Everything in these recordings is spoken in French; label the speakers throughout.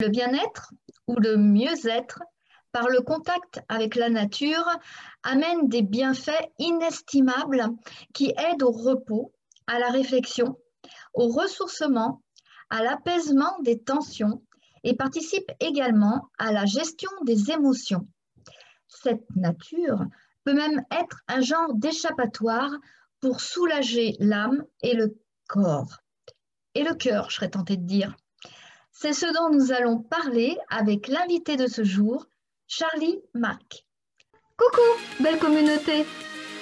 Speaker 1: Le bien-être ou le mieux-être par le contact avec la nature amène des bienfaits inestimables qui aident au repos, à la réflexion, au ressourcement, à l'apaisement des tensions et participent également à la gestion des émotions. Cette nature peut même être un genre d'échappatoire pour soulager l'âme et le corps. Et le cœur, je serais tentée de dire. C'est ce dont nous allons parler avec l'invité de ce jour, Charlie Mac. Coucou, belle communauté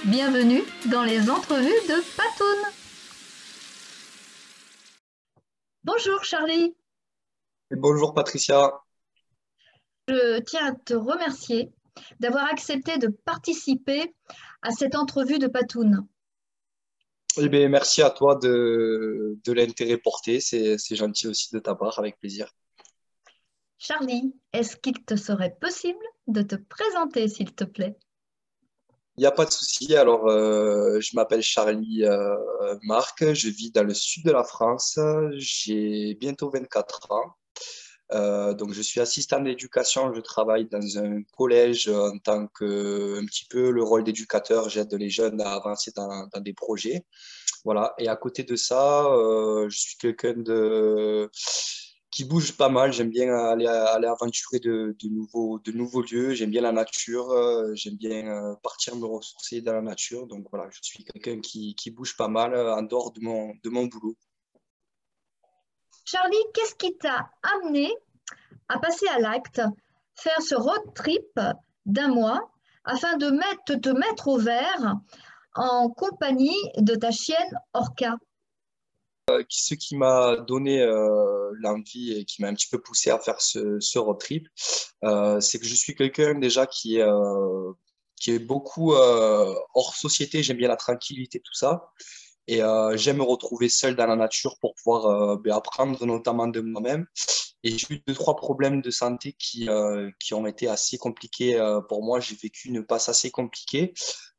Speaker 1: Bienvenue dans les entrevues de Patoun. Bonjour Charlie.
Speaker 2: bonjour Patricia.
Speaker 1: Je tiens à te remercier d'avoir accepté de participer à cette entrevue de Patoun.
Speaker 2: Eh bien, merci à toi de, de l'intérêt porté. C'est gentil aussi de ta part, avec plaisir.
Speaker 1: Charlie, est-ce qu'il te serait possible de te présenter, s'il te plaît?
Speaker 2: Il n'y a pas de souci. Alors, euh, je m'appelle Charlie euh, Marc. Je vis dans le sud de la France. J'ai bientôt 24 ans. Euh, donc, je suis assistant d'éducation. Je travaille dans un collège en tant que un petit peu le rôle d'éducateur. J'aide les jeunes à avancer dans, des projets. Voilà. Et à côté de ça, euh, je suis quelqu'un qui bouge pas mal. J'aime bien aller, aller aventurer de, nouveaux, lieux. J'aime bien la nature. Euh, j'aime bien partir me ressourcer dans la nature. Donc voilà, je suis quelqu'un qui, bouge pas mal en dehors de mon boulot.
Speaker 1: Charlie, qu'est-ce qui t'a amené à passer à l'acte, faire ce road trip d'un mois afin de te mettre au vert en compagnie de ta chienne Orca?
Speaker 2: Euh, ce qui m'a donné euh, l'envie et qui m'a un petit peu poussé à faire ce, road trip, euh, c'est que je suis quelqu'un déjà qui est, qui est beaucoup hors société, j'aime bien la tranquillité, tout ça. Et euh, j'aime me retrouver seul dans la nature pour pouvoir euh, ben, apprendre notamment de moi-même. Et j'ai eu deux, trois problèmes de santé qui, euh, qui ont été assez compliqués pour moi. J'ai vécu une passe assez compliquée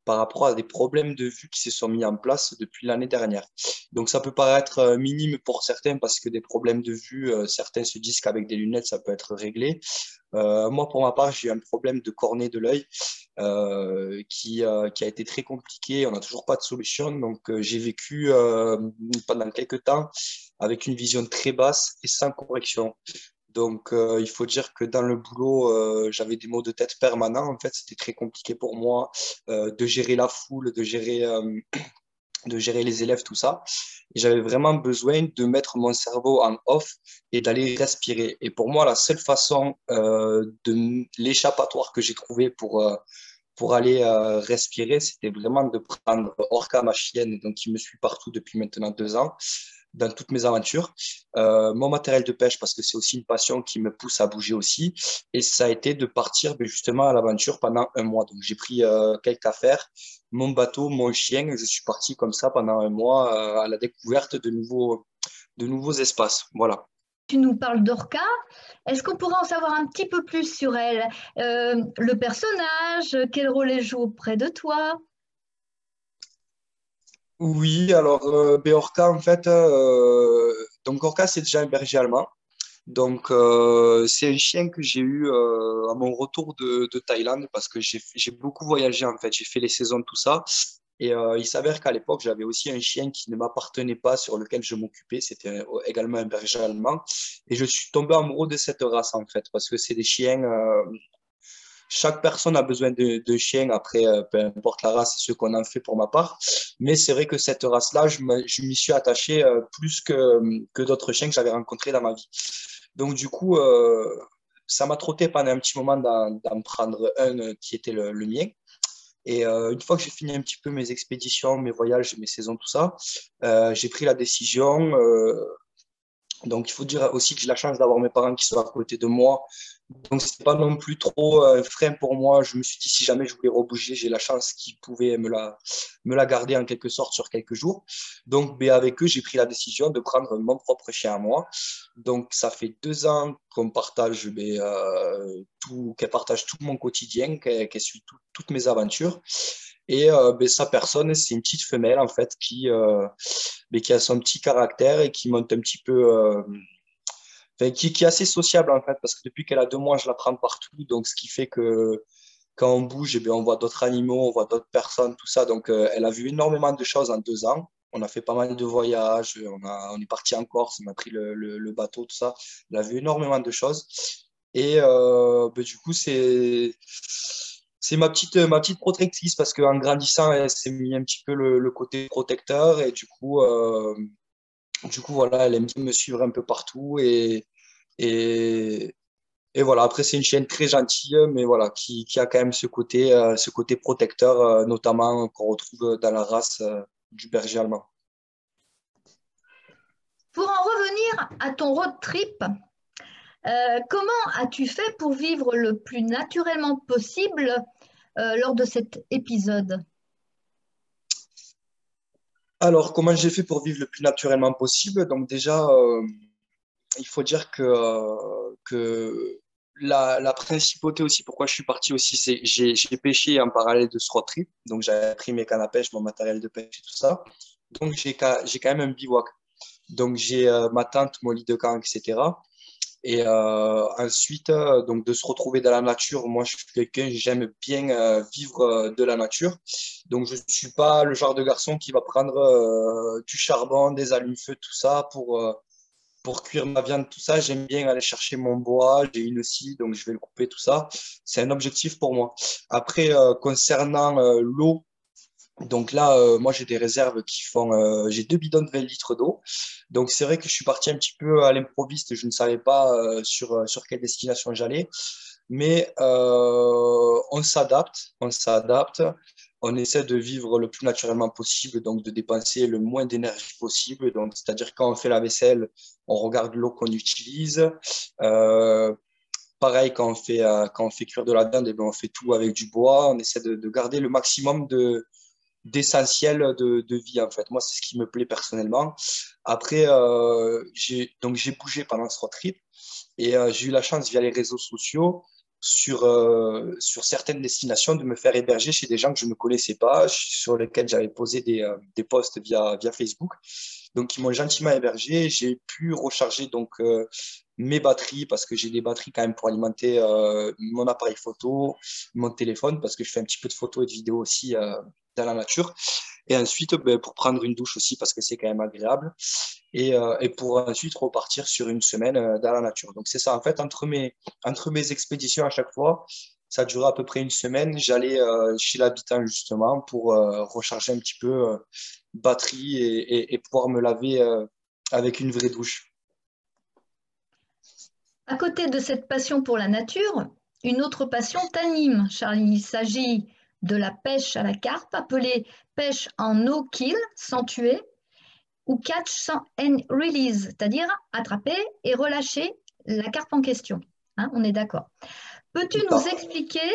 Speaker 2: par rapport à des problèmes de vue qui se sont mis en place depuis l'année dernière. Donc ça peut paraître minime pour certains parce que des problèmes de vue, certains se disent qu'avec des lunettes, ça peut être réglé. moi, pour ma part, j'ai eu un problème de cornée de l'œil euh, qui, euh, qui, a été très compliqué. On n'a toujours pas de solution. Donc, euh, j'ai vécu pendant quelques temps avec une vision très basse et sans correction. Donc, il faut dire que dans le boulot, j'avais des maux de tête permanents. En fait, c'était très compliqué pour moi de gérer la foule, de gérer, de gérer les élèves, tout ça. J'avais vraiment besoin de mettre mon cerveau en off et d'aller respirer. Et pour moi, la seule façon de l'échappatoire que j'ai trouvé pour pour aller euh, respirer, c'était vraiment de prendre Orca, ma chienne, donc qui me suit partout depuis maintenant deux ans, dans toutes mes aventures. Euh, mon matériel de pêche, parce que c'est aussi une passion qui me pousse à bouger aussi. Et ça a été de partir ben, justement à l'aventure pendant un mois. Donc j'ai pris euh, quelques affaires, mon bateau, mon chien, je suis parti comme ça pendant un mois à la découverte de nouveaux, de nouveaux espaces. Voilà.
Speaker 1: Tu nous parles d'Orca. Est-ce qu'on pourrait en savoir un petit peu plus sur elle? Euh, Le personnage, quel rôle elle joue auprès de toi?
Speaker 2: Oui, alors euh, ben, Orca, en fait, euh, donc Orca, c'est déjà un berger allemand. Donc, c'est un chien que j'ai eu à mon retour de, de Thaïlande parce que j'ai beaucoup voyagé en fait. J'ai fait les saisons, tout ça. Et euh, il s'avère qu'à l'époque, j'avais aussi un chien qui ne m'appartenait pas, sur lequel je m'occupais. C'était également un berger allemand. Et je suis tombé amoureux de cette race, en fait, parce que c'est des chiens. Euh, chaque personne a besoin de, de chiens, après, euh, peu importe la race, c'est ce qu'on en fait pour ma part. Mais c'est vrai que cette race-là, je m'y suis attaché plus que, que d'autres chiens que j'avais rencontrés dans ma vie. Donc, du coup, ça m'a trotté pendant un petit moment d'en prendre un qui était le, mien. Et euh, une fois que j'ai fini un petit peu mes expéditions, mes voyages, mes saisons, tout ça, euh, j'ai pris la décision. Euh, donc, il faut dire aussi que j'ai la chance d'avoir mes parents qui sont à côté de moi donc, ce pas non plus trop un frein pour moi. Je me suis dit, si jamais je voulais rebouger, j'ai la chance qu'ils pouvaient me la, me la garder en quelque sorte sur quelques jours. Donc, ben, avec eux, j'ai pris la décision de prendre mon propre chien à moi. Donc, ça fait deux ans qu'on partage, ben, euh, tout, qu'elle partage tout mon quotidien, qu'elle, suit toutes mes aventures. Et euh, ben, sa personne, c'est une petite femelle, en fait, qui, euh, ben, qui a son petit caractère et qui monte un petit peu qui, qui, est assez sociable en fait, parce que depuis qu'elle a deux mois, je la prends partout. Donc, ce qui fait que quand on bouge, eh bien, on voit d'autres animaux, on voit d'autres personnes, tout ça. Donc, euh, elle a vu énormément de choses en deux ans. On a fait pas mal de voyages, on, a, on est parti en Corse, on a pris le, le, bateau, tout ça. Elle a vu énormément de choses. Et euh, ben, du coup, c'est c'est ma petite, ma petite protectrice parce qu'en grandissant, elle s'est mis un petit peu le, côté protecteur et du coup, euh, du coup, voilà, elle aime me suivre un peu partout et, et, voilà, après, c'est une chienne très gentille, mais voilà, qui, qui, a quand même ce côté, euh, ce côté protecteur, euh, notamment qu'on retrouve dans la race du berger allemand.
Speaker 1: Pour en revenir à ton road trip, comment as-tu fait pour vivre le plus naturellement possible lors de cet épisode
Speaker 2: Alors, comment j'ai fait pour vivre le plus naturellement possible? Donc déjà, il faut dire que, que la, principauté aussi, pourquoi je suis parti aussi, c'est j'ai, j'ai pêché en parallèle de ce road trip. Donc, j'avais pris mes cannes à pêche, mon matériel de pêche et tout ça. Donc, j'ai, j'ai quand même un bivouac. Donc, j'ai euh, ma tente, mon lit de camp, etc. Et euh, ensuite, euh, donc de se retrouver dans la nature, moi je suis quelqu'un, j'aime bien vivre de la nature. Donc je ne suis pas le genre de garçon qui va prendre du charbon, des allumes-feu, tout ça pour, pour cuire ma viande, tout ça, j'aime bien aller chercher mon bois. J'ai une scie, donc je vais le couper, tout ça. C'est un objectif pour moi. Après, euh, concernant euh, l'eau, donc là, euh, moi, j'ai des réserves qui font. j'ai deux bidons de 20 litres d'eau. Donc, c'est vrai que je suis parti un petit peu à l'improviste. Je ne savais pas sur, sur quelle destination j'allais. Mais on s'adapte. On s'adapte on essaie de vivre le plus naturellement possible, donc de dépenser le moins d'énergie possible. Donc, c'est-à-dire quand on fait la vaisselle, on regarde l'eau qu'on utilise. Euh, pareil, quand on, fait, euh, quand on fait cuire de la dinde, eh ben, on fait tout avec du bois. On essaie de, garder le maximum de d'essentiel de, de, vie en fait moi c'est ce qui me plaît personnellement après euh, j'ai bougé pendant ce road trip et j'ai eu la chance via les réseaux sociaux sur, euh, sur certaines destinations de me faire héberger chez des gens que je ne connaissais pas, sur lesquels j'avais posé des, euh, des posts via, via Facebook. Donc, ils m'ont gentiment hébergé. J'ai pu recharger donc, euh, mes batteries parce que j'ai des batteries quand même pour alimenter mon appareil photo, mon téléphone parce que je fais un petit peu de photos et de vidéos aussi dans la nature. Et ensuite, ben, pour prendre une douche aussi, parce que c'est quand même agréable. Et, euh, pour ensuite repartir sur une semaine euh, dans la nature. Donc, c'est ça. En fait, entre mes, expéditions à chaque fois, ça durait à peu près une semaine. J'allais euh, chez l'habitant, justement, pour recharger un petit peu batterie et, pouvoir me laver avec une vraie douche.
Speaker 1: À côté de cette passion pour la nature, une autre passion t'anime, Charlie. Il s'agit de la pêche à la carpe, appelée pêche en no-kill, sans tuer, ou catch and release, c'est-à-dire attraper et relâcher la carpe en question. Hein, on est d'accord. Peux-tu nous expliquer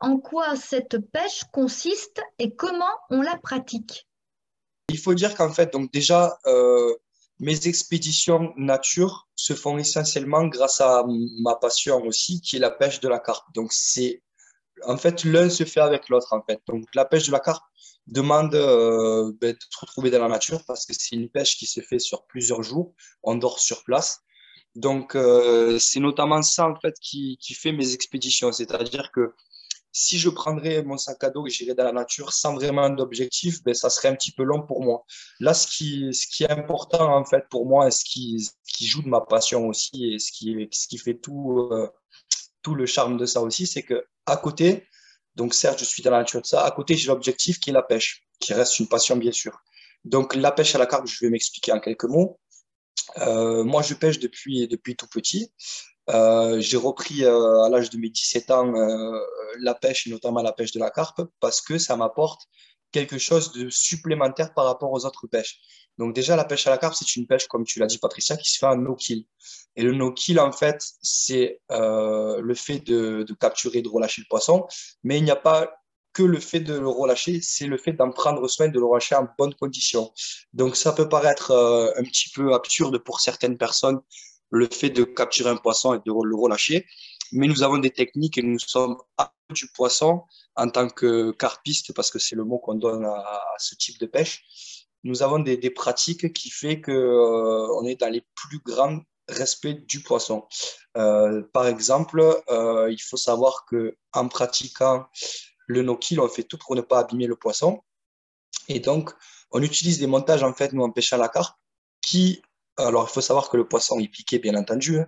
Speaker 1: en quoi cette pêche consiste et comment on la pratique?
Speaker 2: Il faut dire qu'en fait, donc déjà, euh, mes expéditions nature se font essentiellement grâce à ma passion aussi, qui est la pêche de la carpe. Donc c'est en fait, l'un se fait avec l'autre, en fait. Donc, la pêche de la carpe demande euh, ben, de se retrouver dans la nature parce que c'est une pêche qui se fait sur plusieurs jours. On dort sur place. Donc, euh, c'est notamment ça, en fait, qui, qui fait mes expéditions. C'est-à-dire que si je prendrais mon sac à dos et j'irais dans la nature sans vraiment d'objectif, ben, ça serait un petit peu long pour moi. Là, ce qui, ce qui est important, en fait, pour moi, et ce qui, qui joue de ma passion aussi, et ce qui, ce qui fait tout, euh, tout le charme de ça aussi, c'est que à côté, donc certes, je suis dans la nature de ça, à côté, j'ai l'objectif qui est la pêche, qui reste une passion, bien sûr. Donc, la pêche à la carpe, je vais m'expliquer en quelques mots. Euh, moi, je pêche depuis, depuis tout petit. Euh, j'ai repris euh, à l'âge de mes 17 ans la pêche, notamment la pêche de la carpe, parce que ça m'apporte quelque chose de supplémentaire par rapport aux autres pêches. Donc déjà, la pêche à la carpe, c'est une pêche, comme tu l'as dit, Patricia, qui se fait en no-kill. Et le no-kill, en fait, c'est euh, le fait de, capturer, de relâcher le poisson, mais il n'y a pas que le fait de le relâcher, c'est le fait d'en prendre soin, de le relâcher en bonnes conditions. Donc ça peut paraître euh, un petit peu absurde pour certaines personnes, le fait de capturer un poisson et de le relâcher, mais nous avons des techniques et nous sommes à du poisson en tant que carpiste, parce que c'est le mot qu'on donne à, ce type de pêche. Nous avons des, pratiques qui fait qu'on euh, on est dans les plus grandes respect du poisson. par exemple, il faut savoir que en pratiquant le no-kill, on fait tout pour ne pas abîmer le poisson. Et donc, on utilise des montages, en fait, nous, en pêchant la carpe, qui, alors il faut savoir que le poisson est piqué, bien entendu, hein,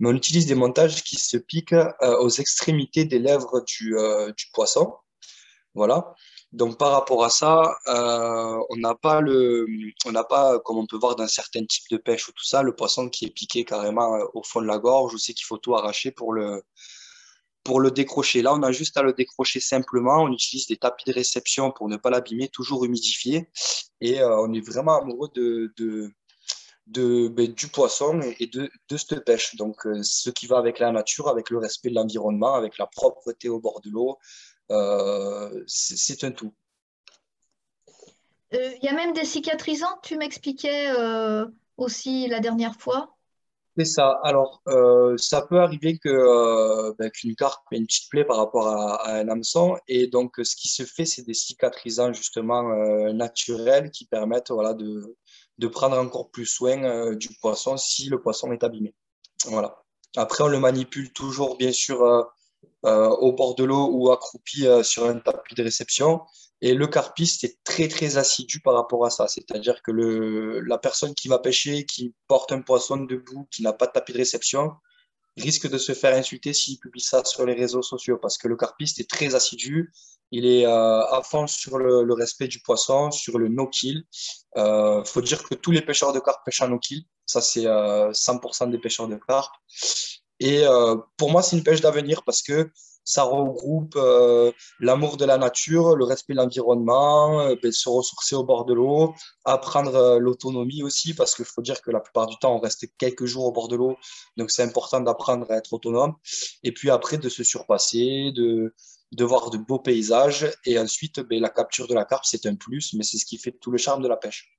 Speaker 2: mais on utilise des montages qui se piquent euh, aux extrémités des lèvres du, euh, du, poisson. Voilà. Donc, par rapport à ça, euh, on n'a pas le, on pas, comme on peut voir dans certains types de pêche ou tout ça, le poisson qui est piqué carrément au fond de la gorge, où c'est qu'il faut tout arracher pour le, pour le décrocher. Là, on a juste à le décrocher simplement. On utilise des tapis de réception pour ne pas l'abîmer, toujours humidifié. Et on est vraiment amoureux de, de, de ben, du poisson et de, de cette pêche. Donc, euh, ce qui va avec la nature, avec le respect de l'environnement, avec la propreté au bord de l'eau, euh, c'est un tout.
Speaker 1: Il y a même des cicatrisants, tu m'expliquais aussi la dernière fois?
Speaker 2: C'est ça. Alors, euh, ça peut arriver que euh, ben, qu'une carpe ait une petite plaie par rapport à, un hameçon. Et donc, ce qui se fait, c'est des cicatrisants justement euh, naturels qui permettent voilà, de, de prendre encore plus soin du poisson si le poisson est abîmé. Voilà. Après, on le manipule toujours, bien sûr, au bord de l'eau ou accroupi sur un tapis de réception. Et le carpiste est très très assidu par rapport à ça. C'est-à-dire que le, la personne qui va pêcher, qui porte un poisson debout, qui n'a pas de tapis de réception, risque de se faire insulter s'il publie ça sur les réseaux sociaux parce que le carpiste est très assidu. Il est euh, à fond sur le, respect du poisson, sur le no-kill. Il euh, faut dire que tous les pêcheurs de carpe pêchent en no-kill. Ça, c'est euh, 100% des pêcheurs de carpe. Et euh, pour moi, c'est une pêche d'avenir parce que ça regroupe euh, l'amour de la nature, le respect de l'environnement, euh, ben, se ressourcer au bord de l'eau, apprendre euh, l'autonomie aussi, parce qu'il faut dire que la plupart du temps, on reste quelques jours au bord de l'eau, donc c'est important d'apprendre à être autonome. Et puis après, de se surpasser, de, de voir de beaux paysages, et ensuite, ben, la capture de la carpe, c'est un plus, mais c'est ce qui fait tout le charme de la pêche.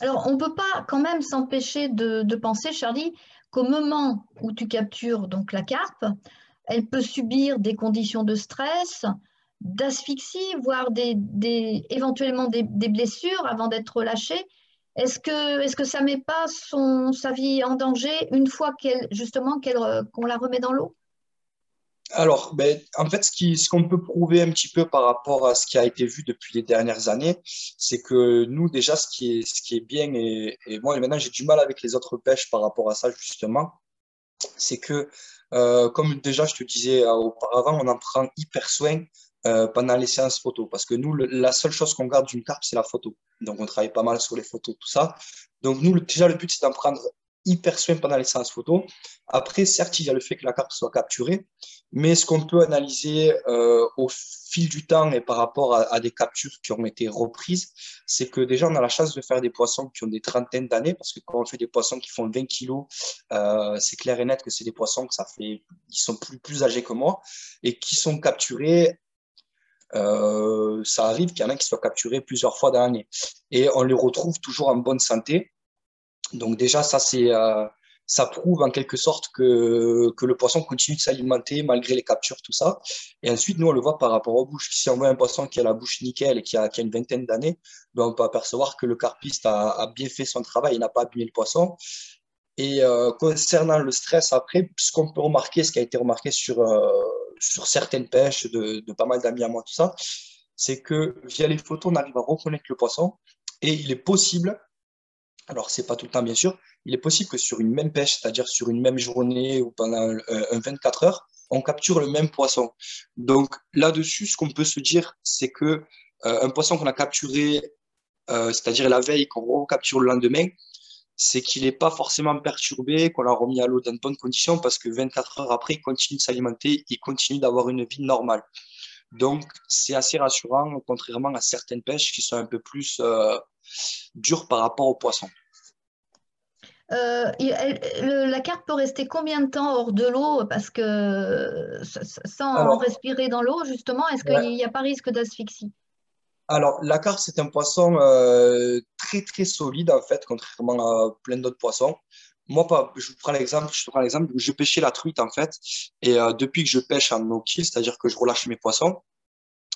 Speaker 1: Alors, on ne peut pas quand même s'empêcher de, de penser, Charlie, qu'au moment où tu captures donc la carpe, elle peut subir des conditions de stress, d'asphyxie, voire des, éventuellement des, blessures avant d'être relâchée. Est-ce que, ça ne met pas sa vie en danger une fois justement qu'on la remet dans l'eau?
Speaker 2: Alors, ben, en fait, ce qu'on peut prouver un petit peu par rapport à ce qui a été vu depuis les dernières années, c'est que nous, déjà, ce qui est, ce qui est bien, et, et moi, maintenant, j'ai du mal avec les autres pêches par rapport à ça, justement, c'est que euh, comme déjà je te disais euh, auparavant, on en prend hyper soin euh, pendant les séances photo parce que nous, la seule chose qu'on garde d'une carpe, c'est la photo. Donc, on travaille pas mal sur les photos, tout ça. Donc, nous, déjà, le but, c'est d'en prendre hyper soin pendant les séances photo. Après, certes, il y a le fait que la carte soit capturée, mais ce qu'on peut analyser euh, au fil du temps et par rapport à, des captures qui ont été reprises, c'est que déjà, on a la chance de faire des poissons qui ont des trentaines d'années, parce que quand on fait des poissons qui font 20 kilos, euh, c'est clair et net que c'est des poissons que ça fait, qui sont plus, plus âgés que moi et qui sont capturés euh, ça arrive qu'il y en a qui soient capturés plusieurs fois dans l'année. Et on les retrouve toujours en bonne santé. Donc déjà, ça, euh, ça prouve en quelque sorte que, que le poisson continue de s'alimenter malgré les captures, tout ça. Et ensuite, nous, on le voit par rapport aux bouches. Si on voit un poisson qui a la bouche nickel et qui a, qui a une vingtaine d'années, ben, on peut apercevoir que le carpiste a, a bien fait son travail, il n'a pas abîmé le poisson. Et euh, concernant le stress, après, ce qu'on peut remarquer, ce qui a été remarqué sur, euh, sur certaines pêches de, de pas mal d'amis à moi, tout ça, c'est que via les photos, on arrive à reconnaître le poisson et il est possible alors, ce n'est pas tout le temps, bien sûr. Il est possible que sur une même pêche, c'est-à-dire sur une même journée ou pendant un, 24 heures, on capture le même poisson. Donc, là-dessus, ce qu'on peut se dire, c'est que euh, un poisson qu'on a capturé, euh, c'est-à-dire la veille, qu'on recapture le lendemain, c'est qu'il n'est pas forcément perturbé, qu'on l'a remis à l'eau dans de bonnes conditions, parce que 24 heures après, il continue de s'alimenter, il continue d'avoir une vie normale. Donc, c'est assez rassurant, contrairement à certaines pêches qui sont un peu plus euh, dures par rapport aux poissons.
Speaker 1: Euh, la carte peut rester combien de temps hors de l'eau? Parce que sans respirer dans l'eau, justement, est-ce qu'il n'y a pas risque d'asphyxie?
Speaker 2: Alors, la carpe, c'est un poisson euh, très, très solide, en fait, contrairement à plein d'autres poissons. Moi, je prends l'exemple, je prends l'exemple, je pêchais la truite, en fait, et euh, depuis que je pêche en no c'est-à-dire que je relâche mes poissons,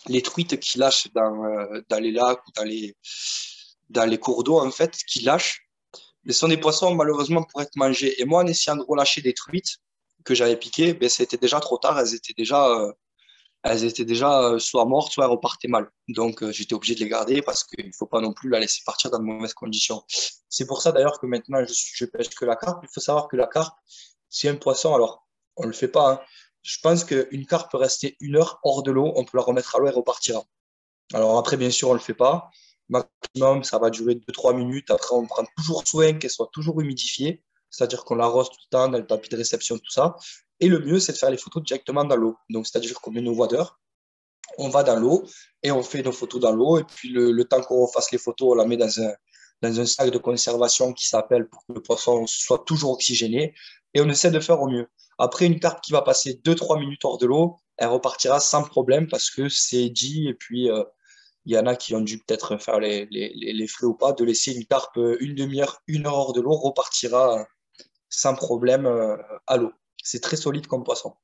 Speaker 2: les truites qui lâchent dans, dans les lacs ou dans les, dans les cours d'eau, en fait, qui lâchent, ce sont des poissons malheureusement pour être mangés. Et moi, en essayant de relâcher des truites que j'avais piquées, ben, c'était déjà trop tard. Elles étaient déjà, euh, elles étaient déjà euh, soit mortes, soit elles repartaient mal. Donc, euh, j'étais obligé de les garder parce qu'il ne faut pas non plus la laisser partir dans de mauvaises conditions. C'est pour ça d'ailleurs que maintenant, je, je pêche que la carpe. Il faut savoir que la carpe, c'est un poisson, alors on ne le fait pas. Hein. Je pense qu'une carpe peut rester une heure hors de l'eau, on peut la remettre à l'eau et repartira. Alors après, bien sûr, on ne le fait pas maximum, ça va durer 2-3 minutes. Après, on prend toujours soin qu'elle soit toujours humidifiée, c'est-à-dire qu'on l'arrose tout le temps dans le tapis de réception, tout ça. Et le mieux, c'est de faire les photos directement dans l'eau. Donc, c'est-à-dire qu'on met nos waders, on va dans l'eau et on fait nos photos dans l'eau. Et puis, le, temps qu'on refasse les photos, on la met dans un, dans un sac de conservation qui s'appelle pour que le poisson soit toujours oxygéné. Et on essaie de faire au mieux. Après, une carpe qui va passer 2-3 minutes hors de l'eau, elle repartira sans problème parce que c'est dit et puis euh, il y en a qui ont dû peut-être faire les, les, les, frais ou pas, de laisser une carpe une demi-heure, une heure hors de l'eau, repartira sans problème euh, à l'eau. C'est très solide comme poisson.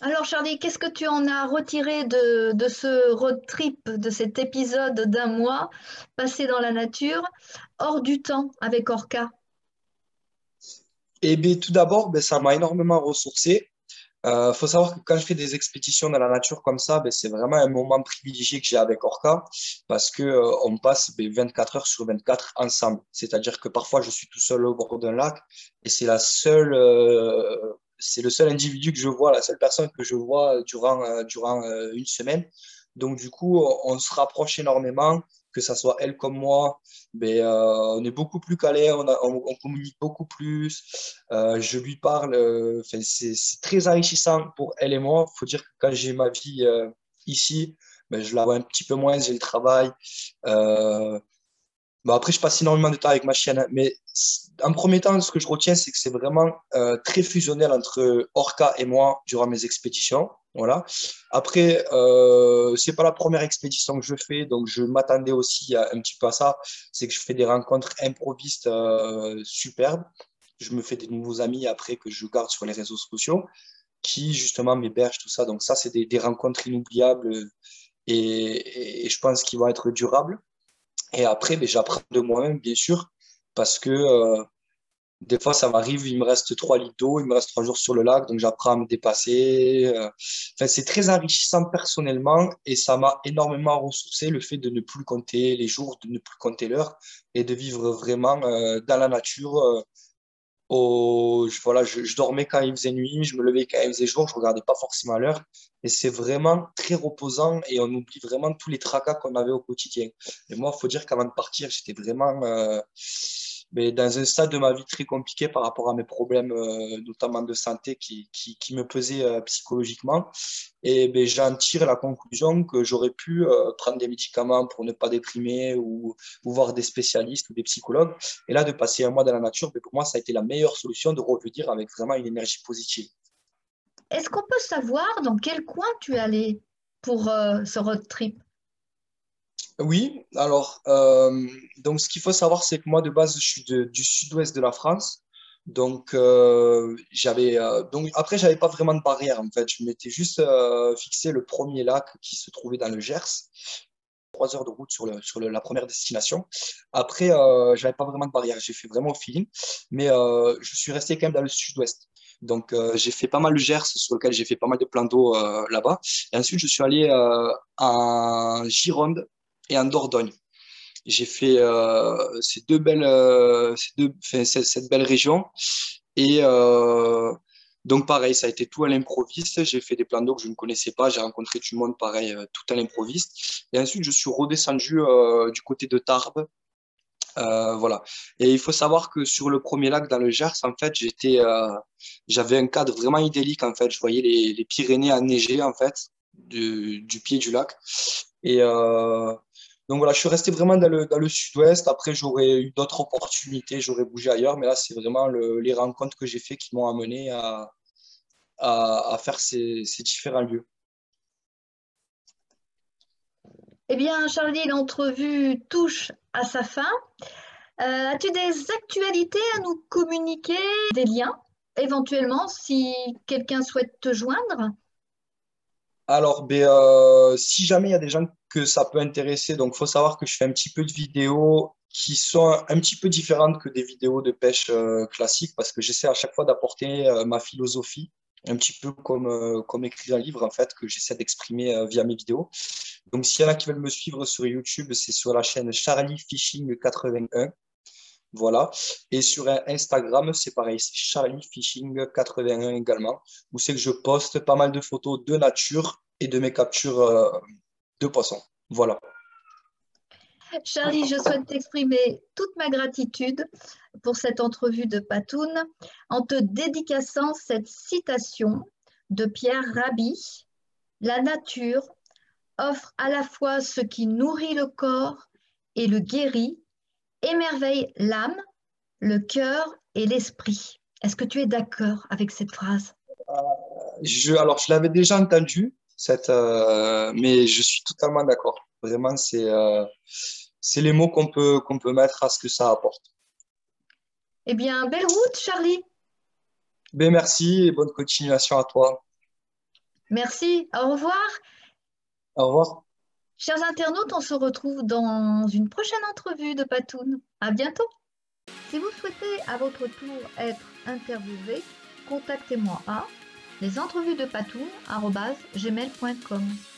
Speaker 1: Alors Charlie, qu'est-ce que tu en as retiré de, de, ce road trip, de cet épisode d'un mois passé dans la nature, hors du temps avec Orca?
Speaker 2: Eh bien, tout d'abord, ben, ça m'a énormément ressourcé. Euh, faut savoir que quand je fais des expéditions dans la nature comme ça, ben, c'est vraiment un moment privilégié que j'ai avec Orca parce que euh, on passe ben, 24 heures sur 24 ensemble. C'est-à-dire que parfois je suis tout seul au bord d'un lac et c'est la seule, euh, c'est le seul individu que je vois, la seule personne que je vois durant euh, durant une semaine. Donc du coup, on se rapproche énormément que ça soit elle comme moi, mais ben, euh, on est beaucoup plus calé, on, communique beaucoup plus. Euh, je lui parle, euh, c'est très enrichissant pour elle et moi. Il faut dire que quand j'ai ma vie ici, ben, je la vois un petit peu moins, j'ai le travail. Bon, après, je passe énormément de temps avec ma chienne, mais en premier temps, ce que je retiens, c'est que c'est vraiment très fusionnel entre Orca et moi durant mes expéditions. Voilà. Après, euh, c'est pas la première expédition que je fais, donc je m'attendais aussi un petit peu à ça. C'est que je fais des rencontres improvistes euh, superbes. Je me fais des nouveaux amis après que je garde sur les réseaux sociaux, qui justement m'hébergent tout ça. Donc ça, c'est des, rencontres inoubliables et, je pense qu'ils vont être durables. Et après, ben, j'apprends de moi-même, bien sûr, parce que euh, des fois, ça m'arrive, il me reste trois litres d'eau, il me reste trois jours sur le lac, donc j'apprends à me dépasser. Euh. Enfin, c'est très enrichissant personnellement et ça m'a énormément ressourcé le fait de ne plus compter les jours, de ne plus compter l'heure et de vivre vraiment euh, dans la nature. Euh, au, voilà, je, je, dormais quand il faisait nuit, je me levais quand il faisait jour, je regardais pas forcément l'heure. Et c'est vraiment très reposant et on oublie vraiment tous les tracas qu'on avait au quotidien. Et moi, il faut dire qu'avant de partir, j'étais vraiment mais dans un stade de ma vie très compliqué par rapport à mes problèmes, euh, notamment de santé, qui, qui, me pesaient euh, psychologiquement. Et ben, j'en tire la conclusion que j'aurais pu euh, prendre des médicaments pour ne pas déprimer ou, ou, voir des spécialistes ou des psychologues. Et là, de passer un mois dans la nature, ben, pour moi, ça a été la meilleure solution de revenir avec vraiment une énergie positive.
Speaker 1: Est-ce qu'on peut savoir dans quel coin tu es allé pour ce road trip?
Speaker 2: Oui, alors, euh, donc ce qu'il faut savoir, c'est que moi, de base, je suis du sud-ouest de la France. Donc, euh, j'avais, euh, après, j'avais pas vraiment de barrière, en fait. Je m'étais juste fixé le premier lac qui se trouvait dans le Gers. Trois heures de route sur, le, sur la première destination. Après, j'avais pas vraiment de barrière. J'ai fait vraiment au feeling. Mais je suis resté quand même dans le sud-ouest. Donc, j'ai fait pas mal le Gers, sur lequel j'ai fait pas mal de plans d'eau là-bas. Et ensuite, je suis allé en Gironde, en Dordogne. J'ai fait euh, ces deux belles, euh, deux, cette, belle région. Et euh, donc, pareil, ça a été tout à l'improviste. J'ai fait des plans d'eau que je ne connaissais pas. J'ai rencontré du monde, pareil, tout à l'improviste. Et ensuite, je suis redescendu du côté de Tarbes. voilà. Et il faut savoir que sur le premier lac dans le Gers, en fait, j'étais, j'avais un cadre vraiment idyllique. En fait, je voyais les, les Pyrénées enneigées en fait du, du, pied du lac. Et donc voilà, je suis resté vraiment dans le, dans le sud-ouest. Après, j'aurais eu d'autres opportunités, j'aurais bougé ailleurs, mais là, c'est vraiment les rencontres que j'ai fait qui m'ont amené à, à, faire ces, ces, différents lieux.
Speaker 1: Eh bien, Charlie, l'entrevue touche à sa fin. Euh, as-tu des actualités à nous communiquer, des liens, éventuellement, si quelqu'un souhaite te joindre?
Speaker 2: Alors, ben, euh, si jamais il y a des gens que ça peut intéresser, donc faut savoir que je fais un petit peu de vidéos qui sont un petit peu différentes que des vidéos de pêche classiques parce que j'essaie à chaque fois d'apporter ma philosophie un petit peu comme, comme écrire un livre en fait que j'essaie d'exprimer via mes vidéos. Donc s'il y en a qui veulent me suivre sur YouTube, c'est sur la chaîne Charlie Fishing 81. Voilà. Et sur Instagram, c'est pareil, c'est Charlie Fishing 81 également, où c'est que je poste pas mal de photos de nature et de mes captures euh, de poissons. Voilà.
Speaker 1: Charlie, je souhaite t'exprimer toute ma gratitude pour cette entrevue de Patoun en te dédicaçant cette citation de Pierre Rabhi La nature offre à la fois ce qui nourrit le corps et le guérit émerveille l'âme, le cœur et l'esprit. Est-ce que tu es d'accord avec cette phrase?
Speaker 2: Euh, je, Alors, je l'avais déjà entendue, cette, euh, mais je suis totalement d'accord. Vraiment, c'est euh, les mots qu'on peut, qu'on peut mettre à ce que ça apporte.
Speaker 1: Eh bien, belle route, Charlie.
Speaker 2: Ben, merci et bonne continuation à toi.
Speaker 1: Merci. Au revoir.
Speaker 2: Au revoir.
Speaker 1: Chers internautes, on se retrouve dans une prochaine entrevue de Patoun. À bientôt. Si vous souhaitez à votre tour être interviewé, contactez-moi à lesentrevuesdepatoun.gmail.com.